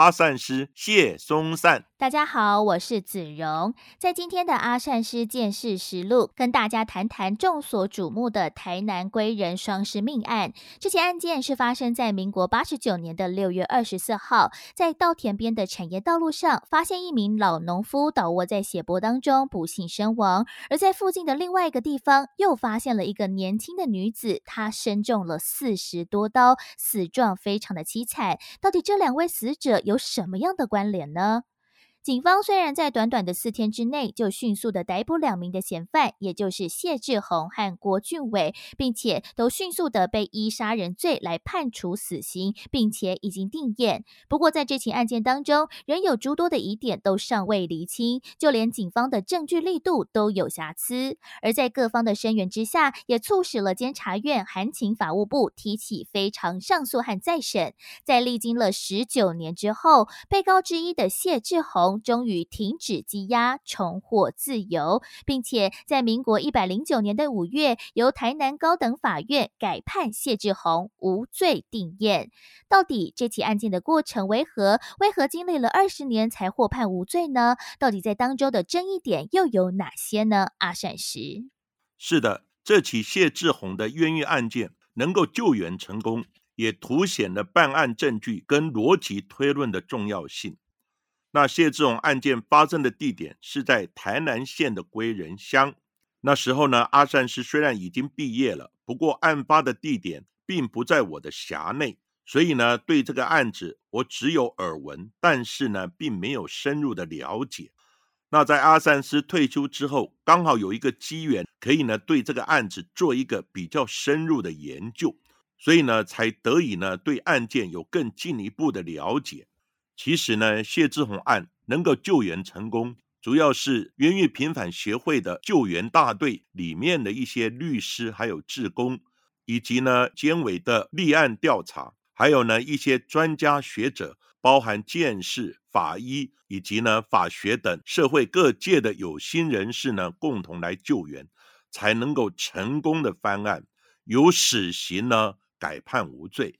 阿善师谢松善，大家好，我是子荣，在今天的阿善师见识实录，跟大家谈谈众所瞩目的台南归人双尸命案。这起案件是发生在民国八十九年的六月二十四号，在稻田边的产业道路上，发现一名老农夫倒卧在血泊当中，不幸身亡；而在附近的另外一个地方，又发现了一个年轻的女子，她身中了四十多刀，死状非常的凄惨。到底这两位死者？有什么样的关联呢？警方虽然在短短的四天之内就迅速的逮捕两名的嫌犯，也就是谢志宏和郭俊伟，并且都迅速的被依杀人罪来判处死刑，并且已经定验。不过在这起案件当中，仍有诸多的疑点都尚未厘清，就连警方的证据力度都有瑕疵。而在各方的声援之下，也促使了监察院函请法务部提起非常上诉和再审。在历经了十九年之后，被告之一的谢志宏。终于停止羁押，重获自由，并且在民国一百零九年的五月，由台南高等法院改判谢志宏无罪定验。到底这起案件的过程为何？为何经历了二十年才获判无罪呢？到底在当中的争议点又有哪些呢？阿善石是的，这起谢志宏的冤狱案件能够救援成功，也凸显了办案证据跟逻辑推论的重要性。那谢志宏案件发生的地点是在台南县的归仁乡。那时候呢，阿善师虽然已经毕业了，不过案发的地点并不在我的辖内，所以呢，对这个案子我只有耳闻，但是呢，并没有深入的了解。那在阿善师退休之后，刚好有一个机缘，可以呢对这个案子做一个比较深入的研究，所以呢，才得以呢对案件有更进一步的了解。其实呢，谢志宏案能够救援成功，主要是冤狱平反协会的救援大队里面的一些律师，还有志工，以及呢监委的立案调查，还有呢一些专家学者，包含鉴识、法医以及呢法学等社会各界的有心人士呢，共同来救援，才能够成功的翻案，由死刑呢改判无罪。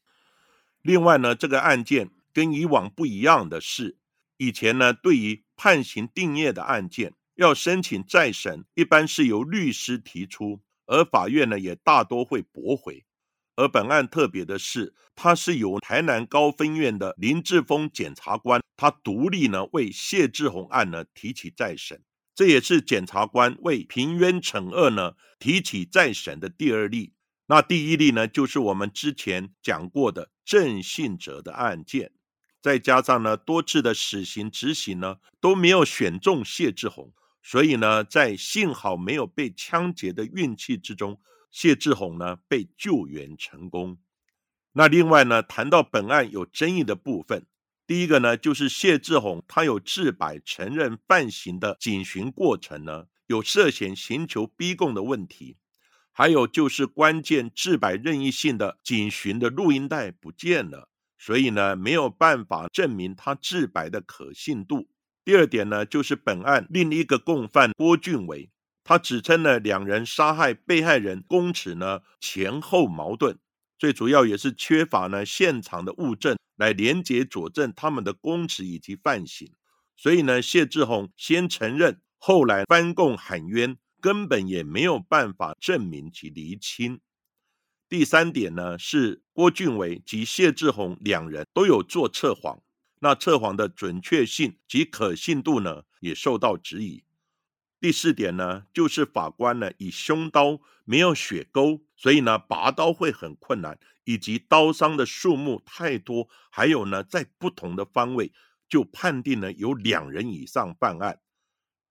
另外呢，这个案件。跟以往不一样的是，以前呢，对于判刑定谳的案件，要申请再审，一般是由律师提出，而法院呢也大多会驳回。而本案特别的是，它是由台南高分院的林志峰检察官，他独立呢为谢志宏案呢提起再审，这也是检察官为平冤惩恶呢提起再审的第二例。那第一例呢，就是我们之前讲过的郑信哲的案件。再加上呢，多次的死刑执行呢都没有选中谢志宏，所以呢，在幸好没有被枪决的运气之中，谢志宏呢被救援成功。那另外呢，谈到本案有争议的部分，第一个呢就是谢志宏他有自白承认犯行的警询过程呢有涉嫌刑求逼供的问题，还有就是关键自白任意性的警询的录音带不见了。所以呢，没有办法证明他自白的可信度。第二点呢，就是本案另一个共犯郭俊伟，他指称呢两人杀害被害人公尺呢前后矛盾，最主要也是缺乏呢现场的物证来连结佐证他们的公尺以及犯行。所以呢，谢志宏先承认，后来翻供喊冤，根本也没有办法证明其厘清。第三点呢，是郭俊伟及谢志宏两人都有做测谎，那测谎的准确性及可信度呢，也受到质疑。第四点呢，就是法官呢以凶刀没有血沟，所以呢拔刀会很困难，以及刀伤的数目太多，还有呢在不同的方位，就判定呢有两人以上犯案。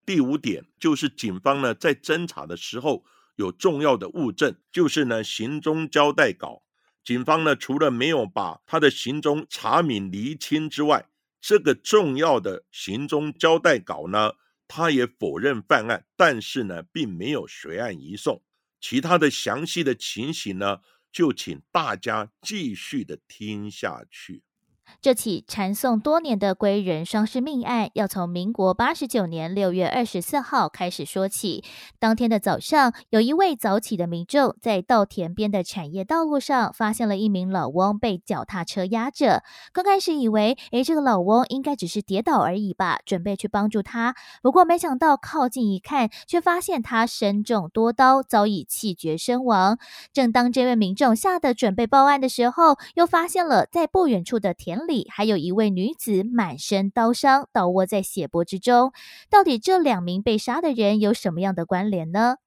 第五点就是警方呢在侦查的时候。有重要的物证，就是呢行踪交代稿。警方呢除了没有把他的行踪查明厘清之外，这个重要的行踪交代稿呢，他也否认犯案，但是呢，并没有随案移送。其他的详细的情形呢，就请大家继续的听下去。这起缠讼多年的归人双尸命案，要从民国八十九年六月二十四号开始说起。当天的早上，有一位早起的民众在稻田边的产业道路上，发现了一名老翁被脚踏车压着。刚开始以为，诶，这个老翁应该只是跌倒而已吧，准备去帮助他。不过没想到靠近一看，却发现他身中多刀，早已气绝身亡。正当这位民众吓得准备报案的时候，又发现了在不远处的田。里还有一位女子满身刀伤，倒卧在血泊之中。到底这两名被杀的人有什么样的关联呢？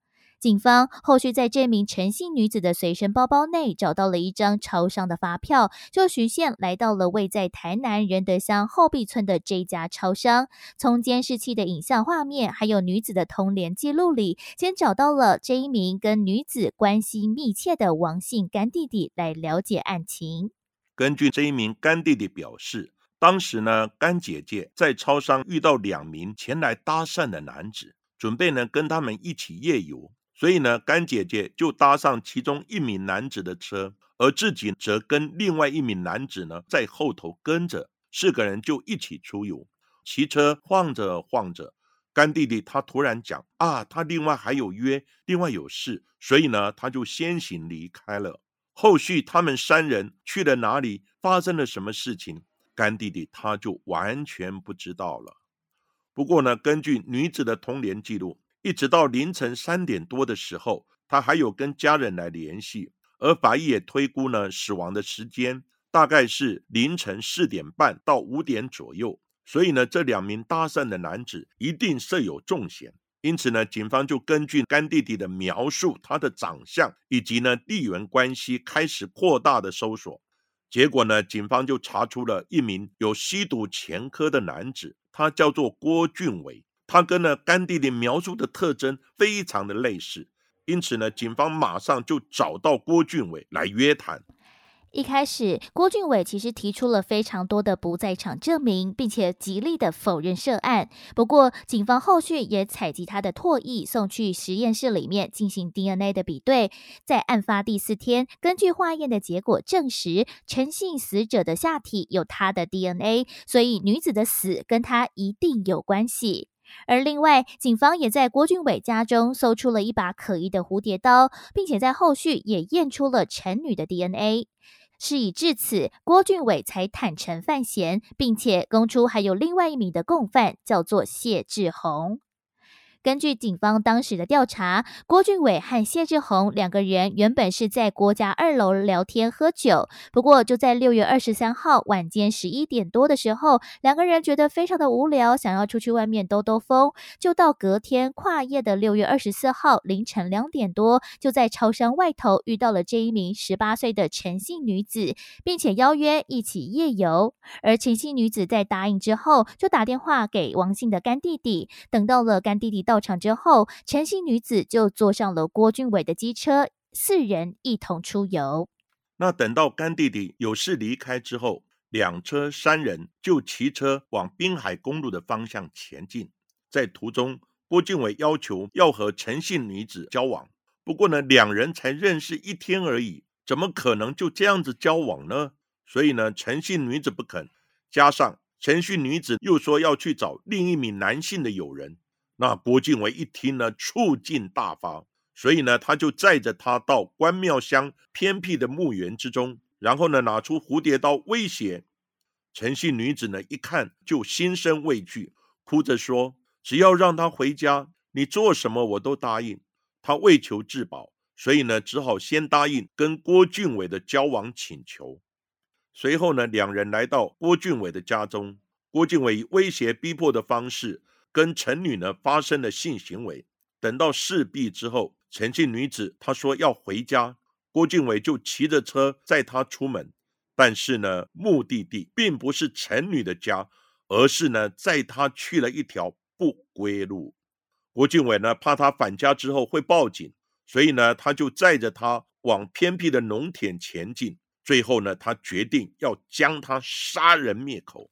警方后续在这名陈姓女子的随身包包内找到了一张超商的发票，就循线来到了位在台南仁德乡后壁村的这家超商。从监视器的影像画面，还有女子的通联记录里，先找到了这一名跟女子关系密切的王姓干弟弟，来了解案情。根据这一名干弟弟表示，当时呢，干姐姐在超商遇到两名前来搭讪的男子，准备呢跟他们一起夜游，所以呢，干姐姐就搭上其中一名男子的车，而自己则跟另外一名男子呢在后头跟着，四个人就一起出游。骑车晃着晃着，干弟弟他突然讲啊，他另外还有约，另外有事，所以呢，他就先行离开了。后续他们三人去了哪里？发生了什么事情？干弟弟他就完全不知道了。不过呢，根据女子的通联记录，一直到凌晨三点多的时候，他还有跟家人来联系。而法医也推估呢，死亡的时间大概是凌晨四点半到五点左右。所以呢，这两名搭讪的男子一定设有重嫌。因此呢，警方就根据干弟弟的描述、他的长相以及呢地缘关系，开始扩大的搜索。结果呢，警方就查出了一名有吸毒前科的男子，他叫做郭俊伟，他跟呢干弟弟描述的特征非常的类似。因此呢，警方马上就找到郭俊伟来约谈。一开始，郭俊伟其实提出了非常多的不在场证明，并且极力的否认涉案。不过，警方后续也采集他的唾液，送去实验室里面进行 DNA 的比对。在案发第四天，根据化验的结果证实，陈姓死者的下体有他的 DNA，所以女子的死跟他一定有关系。而另外，警方也在郭俊伟家中搜出了一把可疑的蝴蝶刀，并且在后续也验出了陈女的 DNA。事已至此，郭俊伟才坦诚犯嫌，并且供出还有另外一名的共犯，叫做谢志宏。根据警方当时的调查，郭俊伟和谢志宏两个人原本是在郭家二楼聊天喝酒。不过，就在六月二十三号晚间十一点多的时候，两个人觉得非常的无聊，想要出去外面兜兜风，就到隔天跨夜的六月二十四号凌晨两点多，就在超商外头遇到了这一名十八岁的陈姓女子，并且邀约一起夜游。而陈姓女子在答应之后，就打电话给王姓的干弟弟，等到了干弟弟到。到场之后，陈姓女子就坐上了郭俊伟的机车，四人一同出游。那等到干弟弟有事离开之后，两车三人就骑车往滨海公路的方向前进。在途中，郭俊伟要求要和陈姓女子交往，不过呢，两人才认识一天而已，怎么可能就这样子交往呢？所以呢，陈姓女子不肯，加上陈姓女子又说要去找另一名男性的友人。那郭靖伟一听呢，醋劲大发，所以呢，他就载着他到关庙乡偏僻的墓园之中，然后呢，拿出蝴蝶刀威胁陈姓女子呢。一看就心生畏惧，哭着说：“只要让他回家，你做什么我都答应。”他为求自保，所以呢，只好先答应跟郭俊伟的交往请求。随后呢，两人来到郭俊伟的家中，郭俊伟以威胁逼迫的方式。跟陈女呢发生了性行为，等到事毕之后，陈姓女子她说要回家，郭俊伟就骑着车载她出门，但是呢，目的地并不是陈女的家，而是呢载她去了一条不归路。郭俊伟呢怕她返家之后会报警，所以呢他就载着她往偏僻的农田前进，最后呢他决定要将她杀人灭口。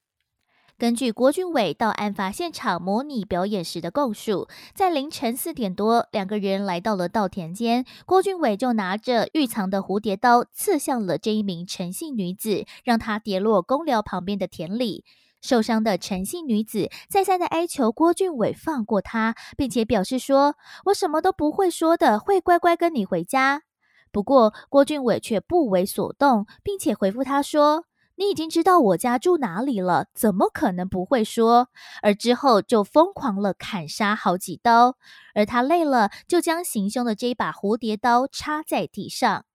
根据郭俊伟到案发现场模拟表演时的供述，在凌晨四点多，两个人来到了稻田间，郭俊伟就拿着预藏的蝴蝶刀刺向了这一名陈姓女子，让她跌落公寮旁边的田里。受伤的陈姓女子再三的哀求郭俊伟放过她，并且表示说：“我什么都不会说的，会乖乖跟你回家。”不过郭俊伟却不为所动，并且回复她说。你已经知道我家住哪里了，怎么可能不会说？而之后就疯狂了砍杀好几刀，而他累了，就将行凶的这把蝴蝶刀插在地上。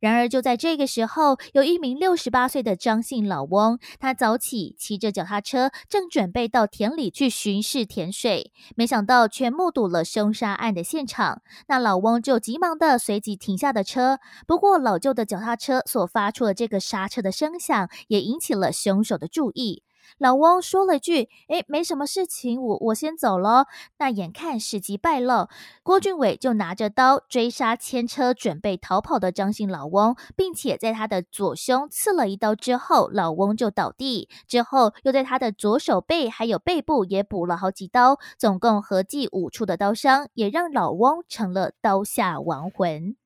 然而，就在这个时候，有一名六十八岁的张姓老翁，他早起骑着脚踏车，正准备到田里去巡视田水，没想到却目睹了凶杀案的现场。那老翁就急忙的随即停下的车，不过老旧的脚踏车所发出的这个刹车的声响，也引起了凶手的注意。老翁说了句：“哎，没什么事情，我我先走了。”那眼看时机败露，郭俊伟就拿着刀追杀牵车准备逃跑的张姓老翁，并且在他的左胸刺了一刀之后，老翁就倒地。之后又在他的左手背还有背部也补了好几刀，总共合计五处的刀伤，也让老翁成了刀下亡魂。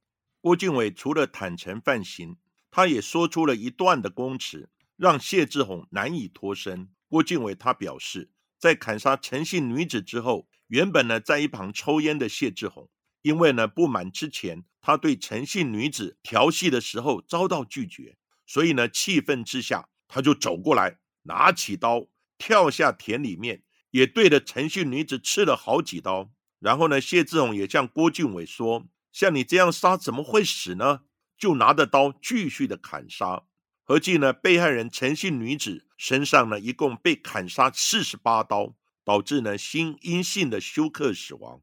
郭俊伟除了坦诚犯行，他也说出了一段的供词。让谢志宏难以脱身。郭敬伟他表示，在砍杀陈姓女子之后，原本呢在一旁抽烟的谢志宏，因为呢不满之前他对陈姓女子调戏的时候遭到拒绝，所以呢气愤之下，他就走过来，拿起刀跳下田里面，也对着陈姓女子刺了好几刀。然后呢，谢志宏也向郭靖伟说：“像你这样杀怎么会死呢？”就拿着刀继续的砍杀。合计呢，被害人陈姓女子身上呢，一共被砍杀四十八刀，导致呢心因性的休克死亡。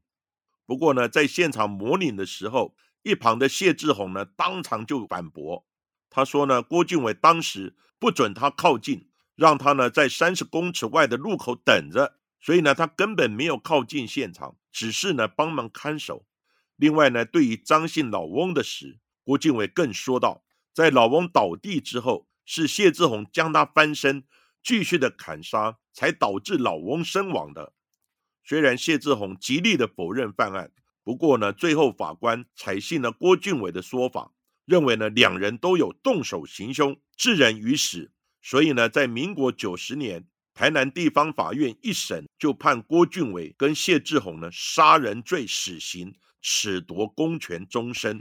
不过呢，在现场模拟的时候，一旁的谢志宏呢，当场就反驳，他说呢，郭俊伟当时不准他靠近，让他呢在三十公尺外的路口等着，所以呢，他根本没有靠近现场，只是呢帮忙看守。另外呢，对于张姓老翁的死，郭俊伟更说道。在老翁倒地之后，是谢志宏将他翻身，继续的砍杀，才导致老翁身亡的。虽然谢志宏极力的否认犯案，不过呢，最后法官采信了郭俊伟的说法，认为呢两人都有动手行凶，致人于死。所以呢，在民国九十年，台南地方法院一审就判郭俊伟跟谢志宏呢杀人罪死刑，褫夺公权终身。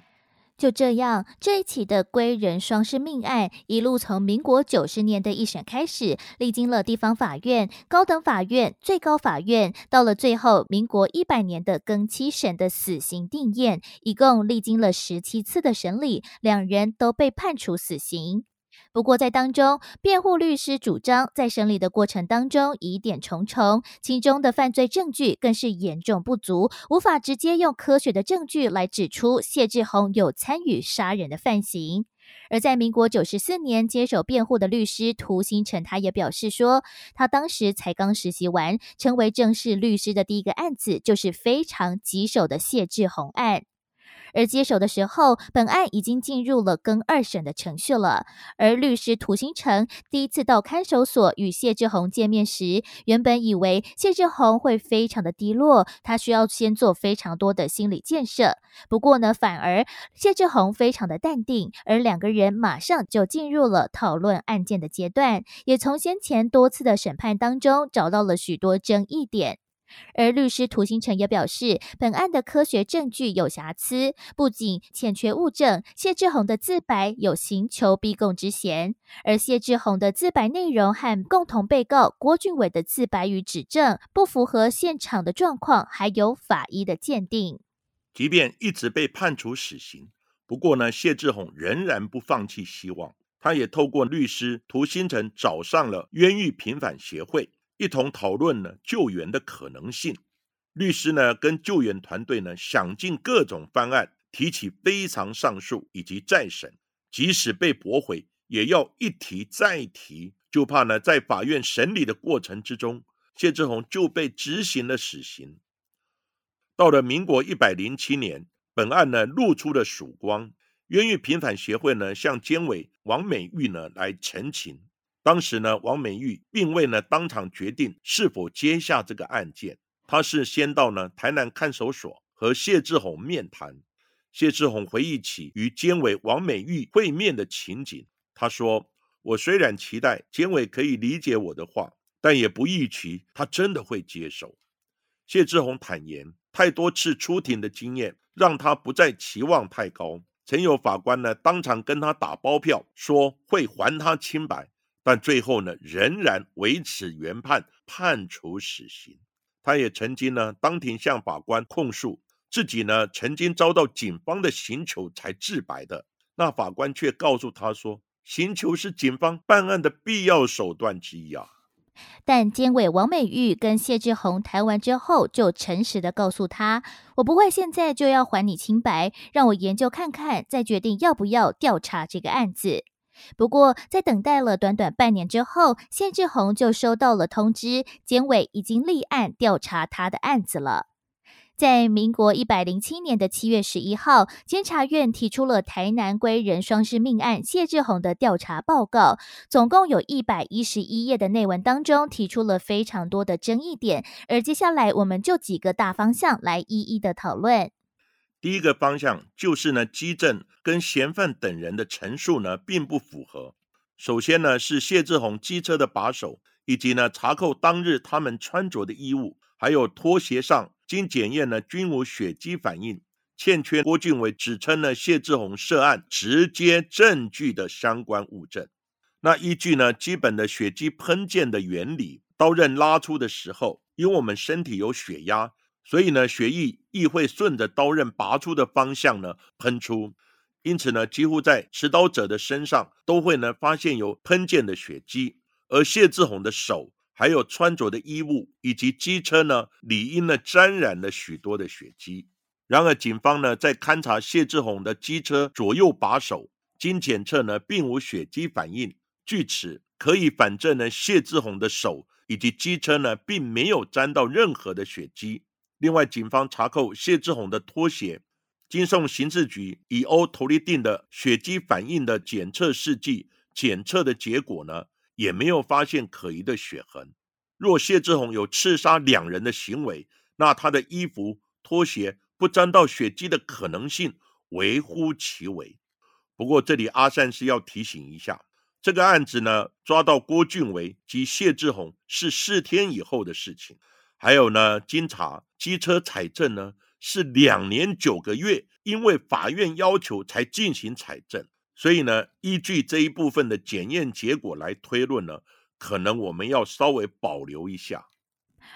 就这样，这一起的归人双尸命案，一路从民国九十年的一审开始，历经了地方法院、高等法院、最高法院，到了最后民国一百年的更期审的死刑定验，一共历经了十七次的审理，两人都被判处死刑。不过，在当中，辩护律师主张，在审理的过程当中疑点重重，其中的犯罪证据更是严重不足，无法直接用科学的证据来指出谢志宏有参与杀人的犯行。而在民国九十四年接手辩护的律师涂新成，他也表示说，他当时才刚实习完，成为正式律师的第一个案子，就是非常棘手的谢志宏案。而接手的时候，本案已经进入了更二审的程序了。而律师涂新成第一次到看守所与谢志宏见面时，原本以为谢志宏会非常的低落，他需要先做非常多的心理建设。不过呢，反而谢志宏非常的淡定，而两个人马上就进入了讨论案件的阶段，也从先前多次的审判当中找到了许多争议点。而律师涂新成也表示，本案的科学证据有瑕疵，不仅欠缺物证，谢志宏的自白有刑求逼供之嫌，而谢志宏的自白内容和共同被告郭俊伟的自白与指证不符合现场的状况，还有法医的鉴定。即便一直被判处死刑，不过呢，谢志宏仍然不放弃希望，他也透过律师涂新成找上了冤狱平反协会。一同讨论呢救援的可能性，律师呢跟救援团队呢想尽各种方案，提起非常上诉以及再审，即使被驳回，也要一提再提，就怕呢在法院审理的过程之中，谢志宏就被执行了死刑。到了民国一百零七年，本案呢露出了曙光，冤狱平反协会呢向监委王美玉呢来陈情。当时呢，王美玉并未呢当场决定是否接下这个案件，他是先到呢台南看守所和谢志宏面谈。谢志宏回忆起与监委王美玉会面的情景，他说：“我虽然期待监委可以理解我的话，但也不预期他真的会接受。”谢志宏坦言，太多次出庭的经验让他不再期望太高。曾有法官呢当场跟他打包票，说会还他清白。但最后呢，仍然维持原判，判处死刑。他也曾经呢，当庭向法官控诉自己呢，曾经遭到警方的刑求才自白的。那法官却告诉他说，刑求是警方办案的必要手段之一啊。但监委王美玉跟谢志宏谈完之后，就诚实的告诉他：“我不会现在就要还你清白，让我研究看看，再决定要不要调查这个案子。”不过，在等待了短短半年之后，谢志宏就收到了通知，监委已经立案调查他的案子了。在民国一百零七年的七月十一号，监察院提出了台南归人双尸命案谢志宏的调查报告，总共有一百一十一页的内文当中，提出了非常多的争议点。而接下来，我们就几个大方向来一一的讨论。第一个方向就是呢，基证跟嫌犯等人的陈述呢，并不符合。首先呢，是谢志宏机车的把手，以及呢查扣当日他们穿着的衣物，还有拖鞋上经检验呢均无血迹反应，欠缺郭俊伟指称呢谢志宏涉案直接证据的相关物证。那依据呢基本的血迹喷溅的原理，刀刃拉出的时候，因为我们身体有血压。所以呢，血液亦会顺着刀刃拔出的方向呢喷出，因此呢，几乎在持刀者的身上都会呢发现有喷溅的血迹，而谢志宏的手、还有穿着的衣物以及机车呢，理应呢沾染了许多的血迹。然而，警方呢在勘查谢志宏的机车左右把手，经检测呢并无血迹反应，据此可以反证呢谢志宏的手以及机车呢并没有沾到任何的血迹。另外，警方查扣谢志宏的拖鞋，经送刑事局以欧头利定的血迹反应的检测试剂检测的结果呢，也没有发现可疑的血痕。若谢志宏有刺杀两人的行为，那他的衣服、拖鞋不沾到血迹的可能性微乎其微。不过，这里阿善是要提醒一下，这个案子呢，抓到郭俊伟及谢志宏是四天以后的事情。还有呢，经查机车采证呢是两年九个月，因为法院要求才进行采证，所以呢，依据这一部分的检验结果来推论呢，可能我们要稍微保留一下。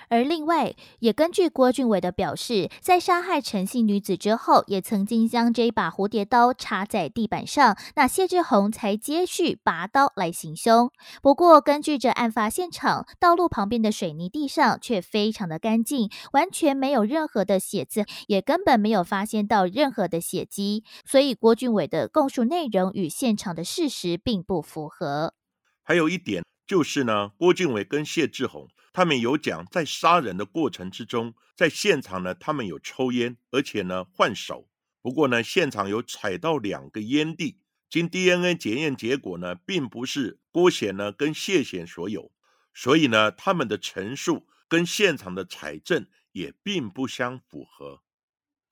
而另外，也根据郭俊伟的表示，在杀害陈姓女子之后，也曾经将这把蝴蝶刀插在地板上，那谢志宏才接续拔刀来行凶。不过，根据这案发现场，道路旁边的水泥地上却非常的干净，完全没有任何的血渍，也根本没有发现到任何的血迹，所以郭俊伟的供述内容与现场的事实并不符合。还有一点就是呢，郭俊伟跟谢志宏。他们有讲，在杀人的过程之中，在现场呢，他们有抽烟，而且呢换手。不过呢，现场有采到两个烟蒂，经 DNA 检验结果呢，并不是郭显呢跟谢显所有，所以呢，他们的陈述跟现场的采证也并不相符合。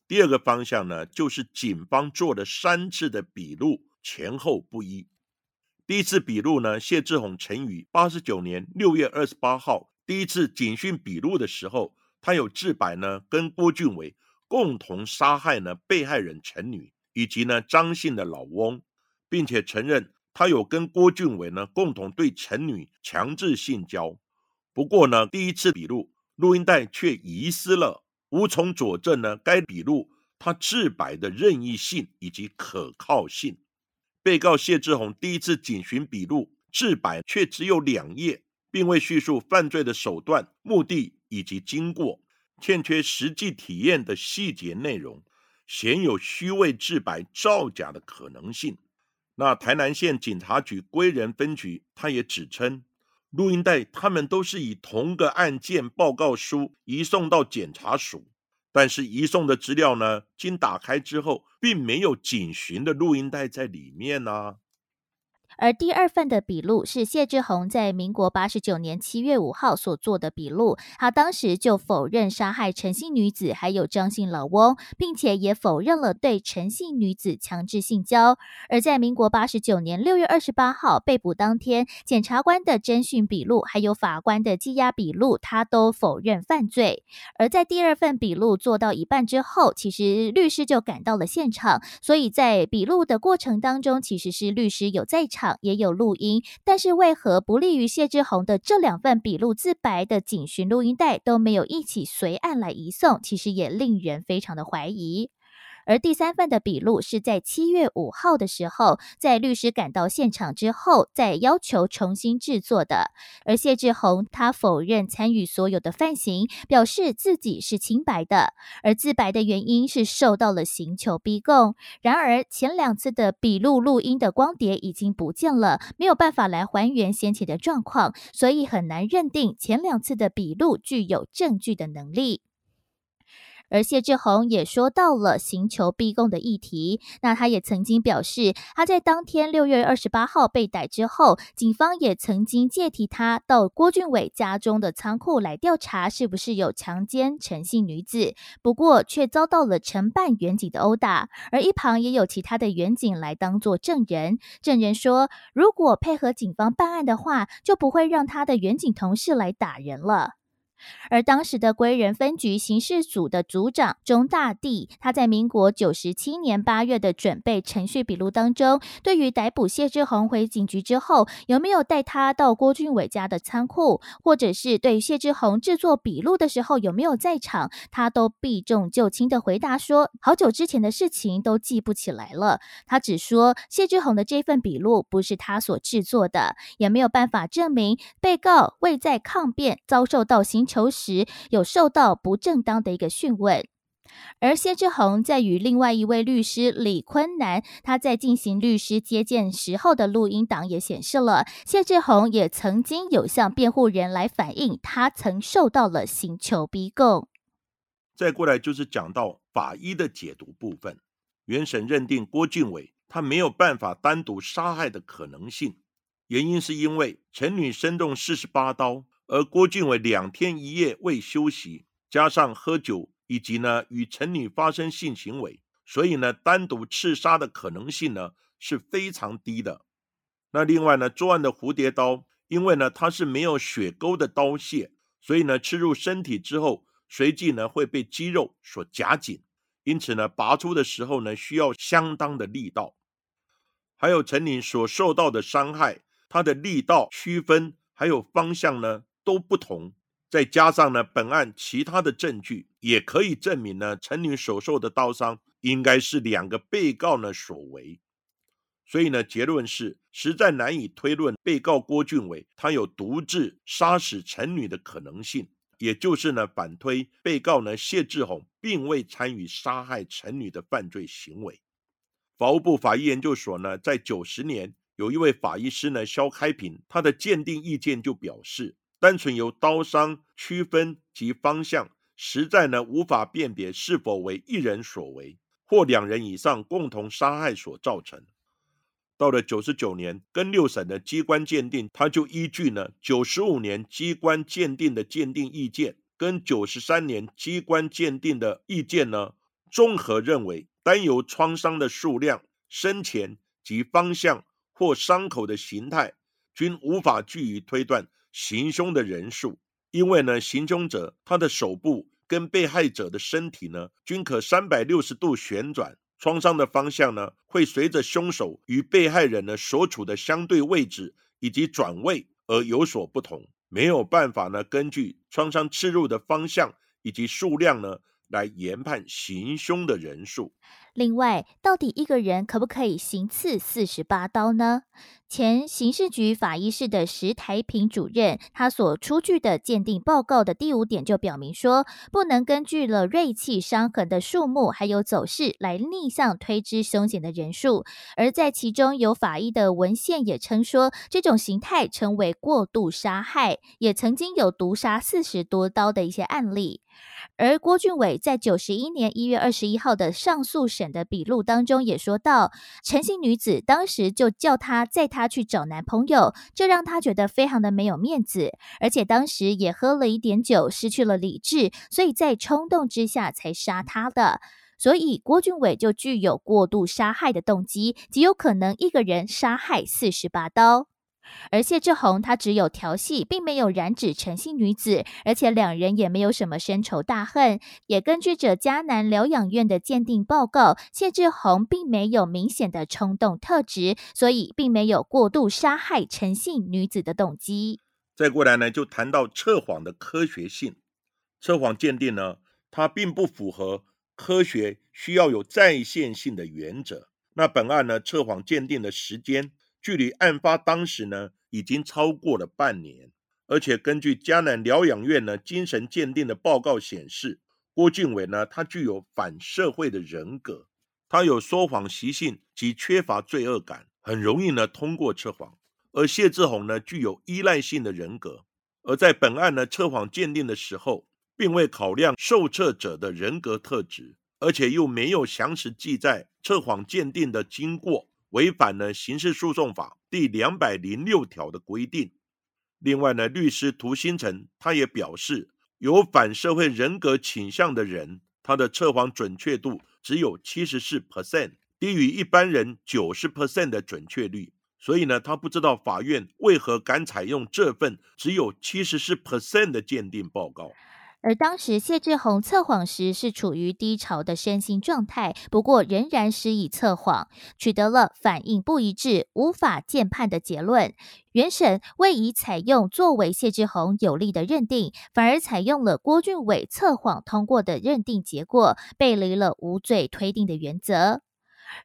第二个方向呢，就是警方做了三次的笔录，前后不一。第一次笔录呢，谢志宏曾于八十九年六月二十八号。第一次警讯笔录的时候，他有自白呢，跟郭俊伟共同杀害呢被害人陈女以及呢张姓的老翁，并且承认他有跟郭俊伟呢共同对陈女强制性交。不过呢，第一次笔录录音带却遗失了，无从佐证呢该笔录他自白的任意性以及可靠性。被告谢志宏第一次警询笔录自白却只有两页。并未叙述犯罪的手段、目的以及经过，欠缺实际体验的细节内容，鲜有虚伪自白造假的可能性。那台南县警察局归仁分局，他也指称，录音带他们都是以同个案件报告书移送到检察署，但是移送的资料呢，经打开之后，并没有警询的录音带在里面呢。而第二份的笔录是谢志宏在民国八十九年七月五号所做的笔录，他当时就否认杀害陈姓女子还有张姓老翁，并且也否认了对陈姓女子强制性交。而在民国八十九年六月二十八号被捕当天，检察官的侦讯笔录还有法官的羁押笔录，他都否认犯罪。而在第二份笔录做到一半之后，其实律师就赶到了现场，所以在笔录的过程当中，其实是律师有在场。也有录音，但是为何不利于谢志宏的这两份笔录自白的警讯录音带都没有一起随案来移送？其实也令人非常的怀疑。而第三份的笔录是在七月五号的时候，在律师赶到现场之后，再要求重新制作的。而谢志宏他否认参与所有的犯行，表示自己是清白的，而自白的原因是受到了刑求逼供。然而前两次的笔录录音的光碟已经不见了，没有办法来还原先前的状况，所以很难认定前两次的笔录具有证据的能力。而谢志宏也说到了刑求逼供的议题，那他也曾经表示，他在当天六月二十八号被逮之后，警方也曾经借题他到郭俊伟家中的仓库来调查是不是有强奸陈姓女子，不过却遭到了承办远警的殴打，而一旁也有其他的远警来当做证人，证人说，如果配合警方办案的话，就不会让他的远警同事来打人了。而当时的归仁分局刑事组的组长钟大地，他在民国九十七年八月的准备程序笔录当中，对于逮捕谢志宏回警局之后，有没有带他到郭俊伟家的仓库，或者是对谢志宏制作笔录的时候有没有在场，他都避重就轻的回答说，好久之前的事情都记不起来了。他只说谢志宏的这份笔录不是他所制作的，也没有办法证明被告未在抗辩遭受到刑。求时有受到不正当的一个讯问，而谢志宏在与另外一位律师李坤南，他在进行律师接见时候的录音档也显示了，谢志宏也曾经有向辩护人来反映，他曾受到了刑求逼供。再过来就是讲到法医的解读部分，原审认定郭俊伟他没有办法单独杀害的可能性，原因是因为陈女身中四十八刀。而郭俊伟两天一夜未休息，加上喝酒以及呢与陈女发生性行为，所以呢单独刺杀的可能性呢是非常低的。那另外呢作案的蝴蝶刀，因为呢它是没有血沟的刀械，所以呢刺入身体之后，随即呢会被肌肉所夹紧，因此呢拔出的时候呢需要相当的力道。还有陈女所受到的伤害，它的力道区分还有方向呢？都不同，再加上呢，本案其他的证据也可以证明呢，陈女所受的刀伤应该是两个被告呢所为，所以呢，结论是实在难以推论被告郭俊伟他有独自杀死陈女的可能性，也就是呢，反推被告呢谢志宏并未参与杀害陈女的犯罪行为。法务部法医研究所呢，在九十年有一位法医师呢肖开平，他的鉴定意见就表示。单纯由刀伤区分及方向，实在呢无法辨别是否为一人所为，或两人以上共同杀害所造成。到了九十九年，跟六审的机关鉴定，他就依据呢九十五年机关鉴定的鉴定意见，跟九十三年机关鉴定的意见呢，综合认为，单由创伤的数量、深浅及方向或伤口的形态，均无法据以推断。行凶的人数，因为呢，行凶者他的手部跟被害者的身体呢，均可三百六十度旋转，创伤的方向呢，会随着凶手与被害人呢所处的相对位置以及转位而有所不同，没有办法呢，根据创伤刺入的方向以及数量呢，来研判行凶的人数。另外，到底一个人可不可以行刺四十八刀呢？前刑事局法医室的石台平主任，他所出具的鉴定报告的第五点就表明说，不能根据了锐器伤痕的数目还有走势来逆向推知凶险的人数。而在其中有法医的文献也称说，这种形态称为过度杀害，也曾经有毒杀四十多刀的一些案例。而郭俊伟在九十一年一月二十一号的上诉审的笔录当中也说到，陈姓女子当时就叫他载她去找男朋友，这让他觉得非常的没有面子，而且当时也喝了一点酒，失去了理智，所以在冲动之下才杀他的。所以郭俊伟就具有过度杀害的动机，极有可能一个人杀害四十八刀。而谢志宏他只有调戏，并没有染指陈姓女子，而且两人也没有什么深仇大恨。也根据着迦南疗养院的鉴定报告，谢志宏并没有明显的冲动特质，所以并没有过度杀害陈姓女子的动机。再过来呢，就谈到测谎的科学性。测谎鉴定呢，它并不符合科学需要有在线性的原则。那本案呢，测谎鉴定的时间。距离案发当时呢，已经超过了半年，而且根据迦南疗养院呢精神鉴定的报告显示，郭俊伟呢，他具有反社会的人格，他有说谎习性及缺乏罪恶感，很容易呢通过测谎。而谢志宏呢，具有依赖性的人格，而在本案呢测谎鉴定的时候，并未考量受测者的人格特质，而且又没有详实记载测谎鉴定的经过。违反了刑事诉讼法第两百零六条的规定。另外呢，律师涂新成他也表示，有反社会人格倾向的人，他的测谎准确度只有七十四 percent，低于一般人九十 percent 的准确率。所以呢，他不知道法院为何敢采用这份只有七十四 percent 的鉴定报告。而当时谢志宏测谎时是处于低潮的身心状态，不过仍然施以测谎，取得了反应不一致、无法鉴判的结论。原审未以采用作为谢志宏有利的认定，反而采用了郭俊伟测谎通过的认定结果，背离了无罪推定的原则。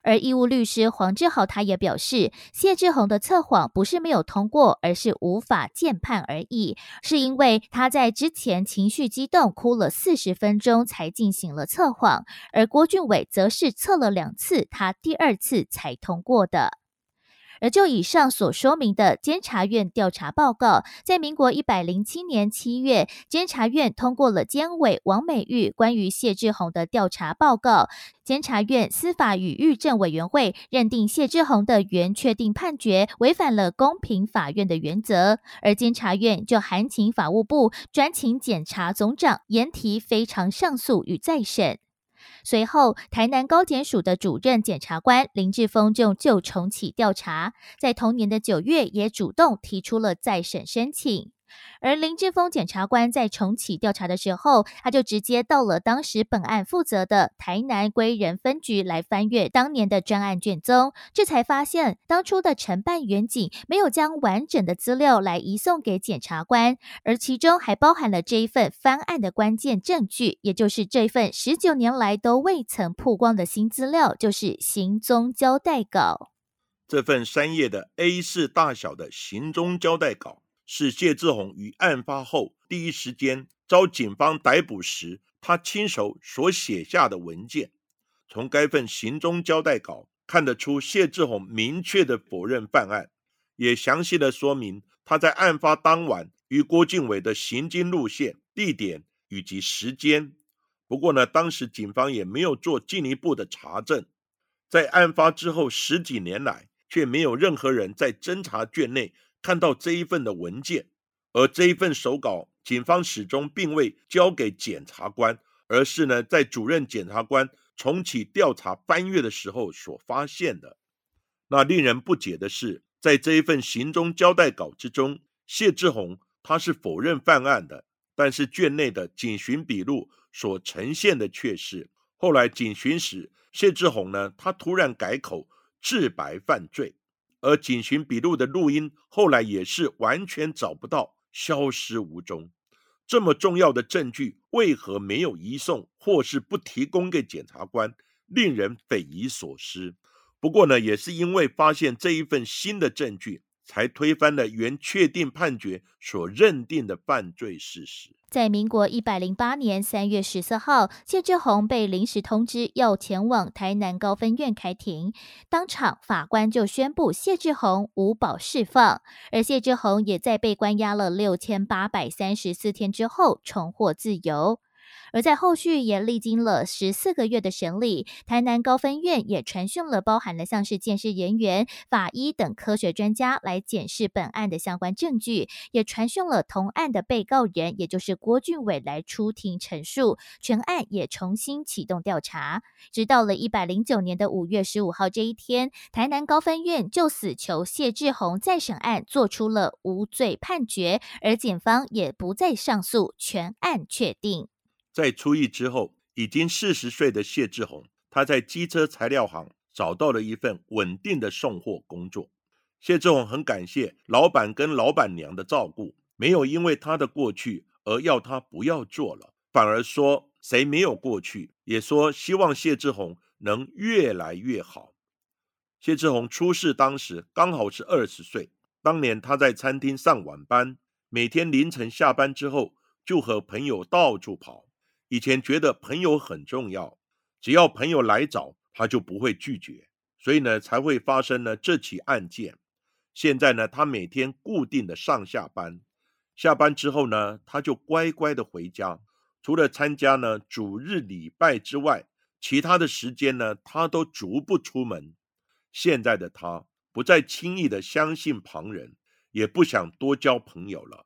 而义务律师黄志豪他也表示，谢志宏的测谎不是没有通过，而是无法见判而已，是因为他在之前情绪激动，哭了四十分钟才进行了测谎，而郭俊伟则是测了两次，他第二次才通过的。而就以上所说明的监察院调查报告，在民国一百零七年七月，监察院通过了监委王美玉关于谢志宏的调查报告。监察院司法与狱政委员会认定谢志宏的原确定判决违反了公平法院的原则，而监察院就函请法务部专请检察总长严提非常上诉与再审。随后，台南高检署的主任检察官林志峰就就重启调查，在同年的九月也主动提出了再审申请。而林志峰检察官在重启调查的时候，他就直接到了当时本案负责的台南归仁分局来翻阅当年的专案卷宗，这才发现当初的承办员警没有将完整的资料来移送给检察官，而其中还包含了这一份翻案的关键证据，也就是这份十九年来都未曾曝光的新资料，就是行踪交代稿。这份三页的 A 四大小的行踪交代稿。是谢志宏于案发后第一时间遭警方逮捕时，他亲手所写下的文件。从该份行踪交代稿看得出，谢志宏明确的否认犯案，也详细的说明他在案发当晚与郭俊伟的行经路线、地点以及时间。不过呢，当时警方也没有做进一步的查证。在案发之后十几年来，却没有任何人在侦查卷内。看到这一份的文件，而这一份手稿，警方始终并未交给检察官，而是呢在主任检察官重启调查翻阅的时候所发现的。那令人不解的是，在这一份行踪交代稿之中，谢志宏他是否认犯案的，但是卷内的警询笔录所呈现的却是，后来警询时，谢志宏呢他突然改口自白犯罪。而警询笔录的录音后来也是完全找不到，消失无踪。这么重要的证据为何没有移送，或是不提供给检察官，令人匪夷所思。不过呢，也是因为发现这一份新的证据。才推翻了原确定判决所认定的犯罪事实。在民国一百零八年三月十四号，谢志宏被临时通知要前往台南高分院开庭，当场法官就宣布谢志宏无保释放，而谢志宏也在被关押了六千八百三十四天之后重获自由。而在后续也历经了十四个月的审理，台南高分院也传讯了包含了像是建设人员、法医等科学专家来检视本案的相关证据，也传讯了同案的被告人，也就是郭俊伟来出庭陈述，全案也重新启动调查，直到了一百零九年的五月十五号这一天，台南高分院就死囚谢志宏再审案做出了无罪判决，而检方也不再上诉，全案确定。在出狱之后，已经四十岁的谢志宏，他在机车材料行找到了一份稳定的送货工作。谢志宏很感谢老板跟老板娘的照顾，没有因为他的过去而要他不要做了，反而说谁没有过去，也说希望谢志宏能越来越好。谢志宏出事当时刚好是二十岁，当年他在餐厅上晚班，每天凌晨下班之后就和朋友到处跑。以前觉得朋友很重要，只要朋友来找，他就不会拒绝，所以呢才会发生了这起案件。现在呢，他每天固定的上下班，下班之后呢，他就乖乖的回家，除了参加呢主日礼拜之外，其他的时间呢，他都足不出门。现在的他不再轻易的相信旁人，也不想多交朋友了。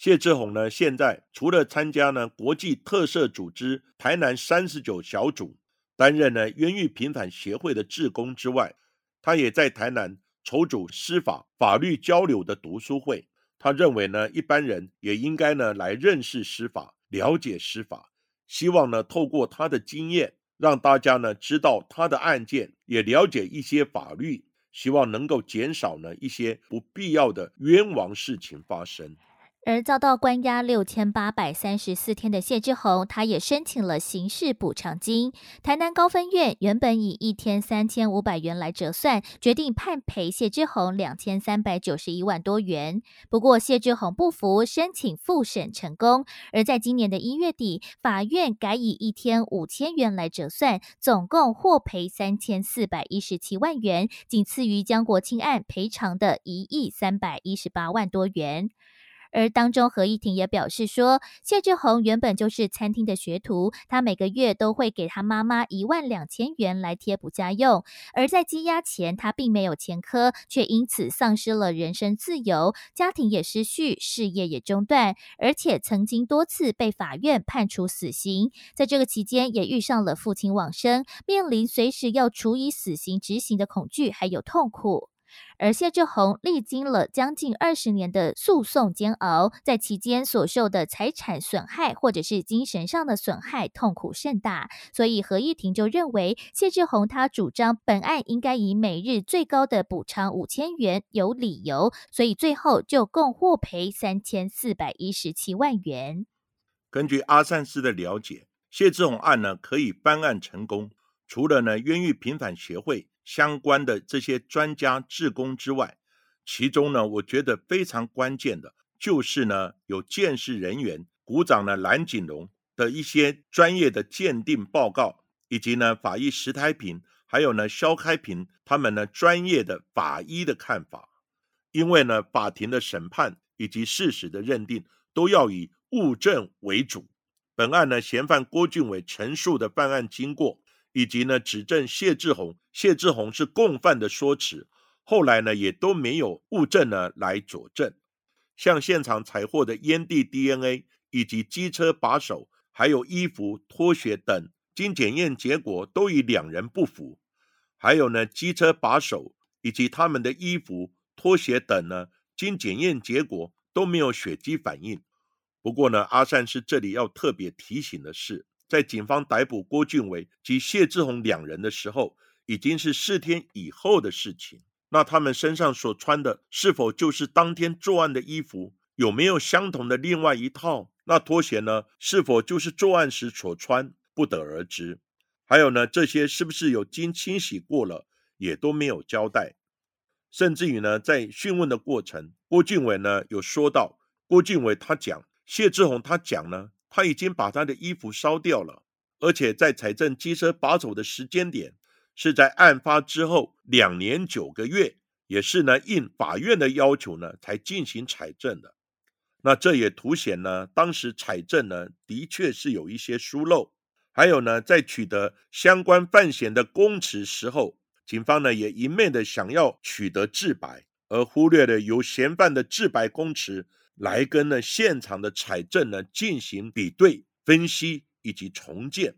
谢志宏呢，现在除了参加呢国际特色组织台南三十九小组，担任呢冤狱平反协会的志工之外，他也在台南筹组司法法律交流的读书会。他认为呢，一般人也应该呢来认识司法，了解司法，希望呢透过他的经验，让大家呢知道他的案件，也了解一些法律，希望能够减少呢一些不必要的冤枉事情发生。而遭到关押六千八百三十四天的谢志宏，他也申请了刑事补偿金。台南高分院原本以一天三千五百元来折算，决定判赔谢志宏两千三百九十一万多元。不过谢志宏不服，申请复审成功。而在今年的一月底，法院改以一天五千元来折算，总共获赔三千四百一十七万元，仅次于江国庆案赔偿的一亿三百一十八万多元。而当中，何一婷也表示说，谢志宏原本就是餐厅的学徒，他每个月都会给他妈妈一万两千元来贴补家用。而在羁押前，他并没有前科，却因此丧失了人身自由，家庭也失序，事业也中断，而且曾经多次被法院判处死刑。在这个期间，也遇上了父亲往生，面临随时要处以死刑执行的恐惧，还有痛苦。而谢志宏历经了将近二十年的诉讼煎熬，在期间所受的财产损害或者是精神上的损害，痛苦甚大。所以合议庭就认为谢志宏他主张本案应该以每日最高的补偿五千元有理由，所以最后就共获赔三千四百一十七万元。根据阿善师的了解，谢志宏案呢可以翻案成功，除了呢冤狱平反协会。相关的这些专家志工之外，其中呢，我觉得非常关键的，就是呢，有鉴识人员鼓掌呢蓝景龙的一些专业的鉴定报告，以及呢法医石台平，还有呢肖开平他们呢专业的法医的看法。因为呢，法庭的审判以及事实的认定都要以物证为主。本案呢，嫌犯郭俊伟陈述的犯案经过。以及呢，指证谢志宏，谢志宏是共犯的说辞，后来呢也都没有物证呢来佐证。像现场采获的烟蒂 DNA，以及机车把手，还有衣服、拖鞋等，经检验结果都与两人不符。还有呢，机车把手以及他们的衣服、拖鞋等呢，经检验结果都没有血迹反应。不过呢，阿善是这里要特别提醒的是。在警方逮捕郭俊伟及谢志宏两人的时候，已经是四天以后的事情。那他们身上所穿的是否就是当天作案的衣服？有没有相同的另外一套？那拖鞋呢？是否就是作案时所穿？不得而知。还有呢，这些是不是有经清洗过了？也都没有交代。甚至于呢，在讯问的过程，郭俊伟呢有说到，郭俊伟他讲，谢志宏他讲呢。他已经把他的衣服烧掉了，而且在财政机车把走的时间点是在案发之后两年九个月，也是呢应法院的要求呢才进行采证的。那这也凸显呢，当时采证呢的确是有一些疏漏。还有呢，在取得相关犯嫌的供词时候，警方呢也一昧的想要取得自白，而忽略了由嫌犯的自白供词来跟呢现场的采证呢进行比对、分析以及重建，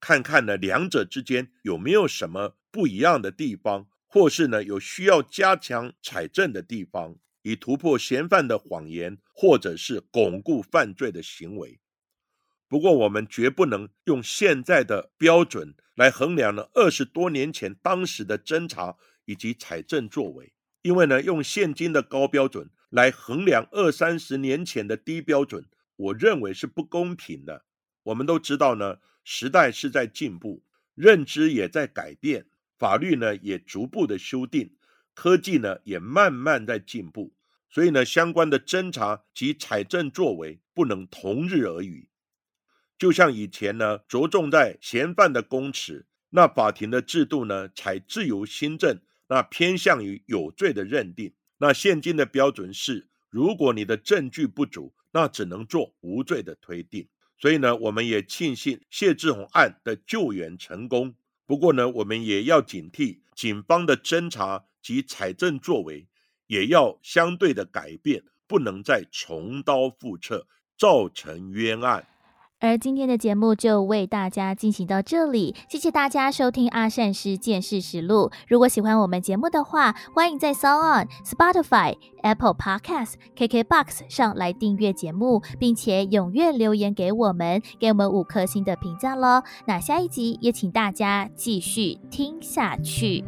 看看呢两者之间有没有什么不一样的地方，或是呢有需要加强采证的地方，以突破嫌犯的谎言，或者是巩固犯罪的行为。不过，我们绝不能用现在的标准来衡量呢二十多年前当时的侦查以及采证作为，因为呢用现今的高标准来衡量二三十年前的低标准，我认为是不公平的。我们都知道呢，时代是在进步，认知也在改变，法律呢也逐步的修订，科技呢也慢慢在进步，所以呢相关的侦查及采证作为不能同日而语。就像以前呢，着重在嫌犯的供词，那法庭的制度呢，采自由新政，那偏向于有罪的认定。那现今的标准是，如果你的证据不足，那只能做无罪的推定。所以呢，我们也庆幸谢志宏案的救援成功。不过呢，我们也要警惕警方的侦查及采证作为，也要相对的改变，不能再重蹈覆辙，造成冤案。而今天的节目就为大家进行到这里，谢谢大家收听阿善师见识实录。如果喜欢我们节目的话，欢迎在 s o n Spotify、Apple Podcasts、KKBox 上来订阅节目，并且踊跃留言给我们，给我们五颗星的评价喽。那下一集也请大家继续听下去。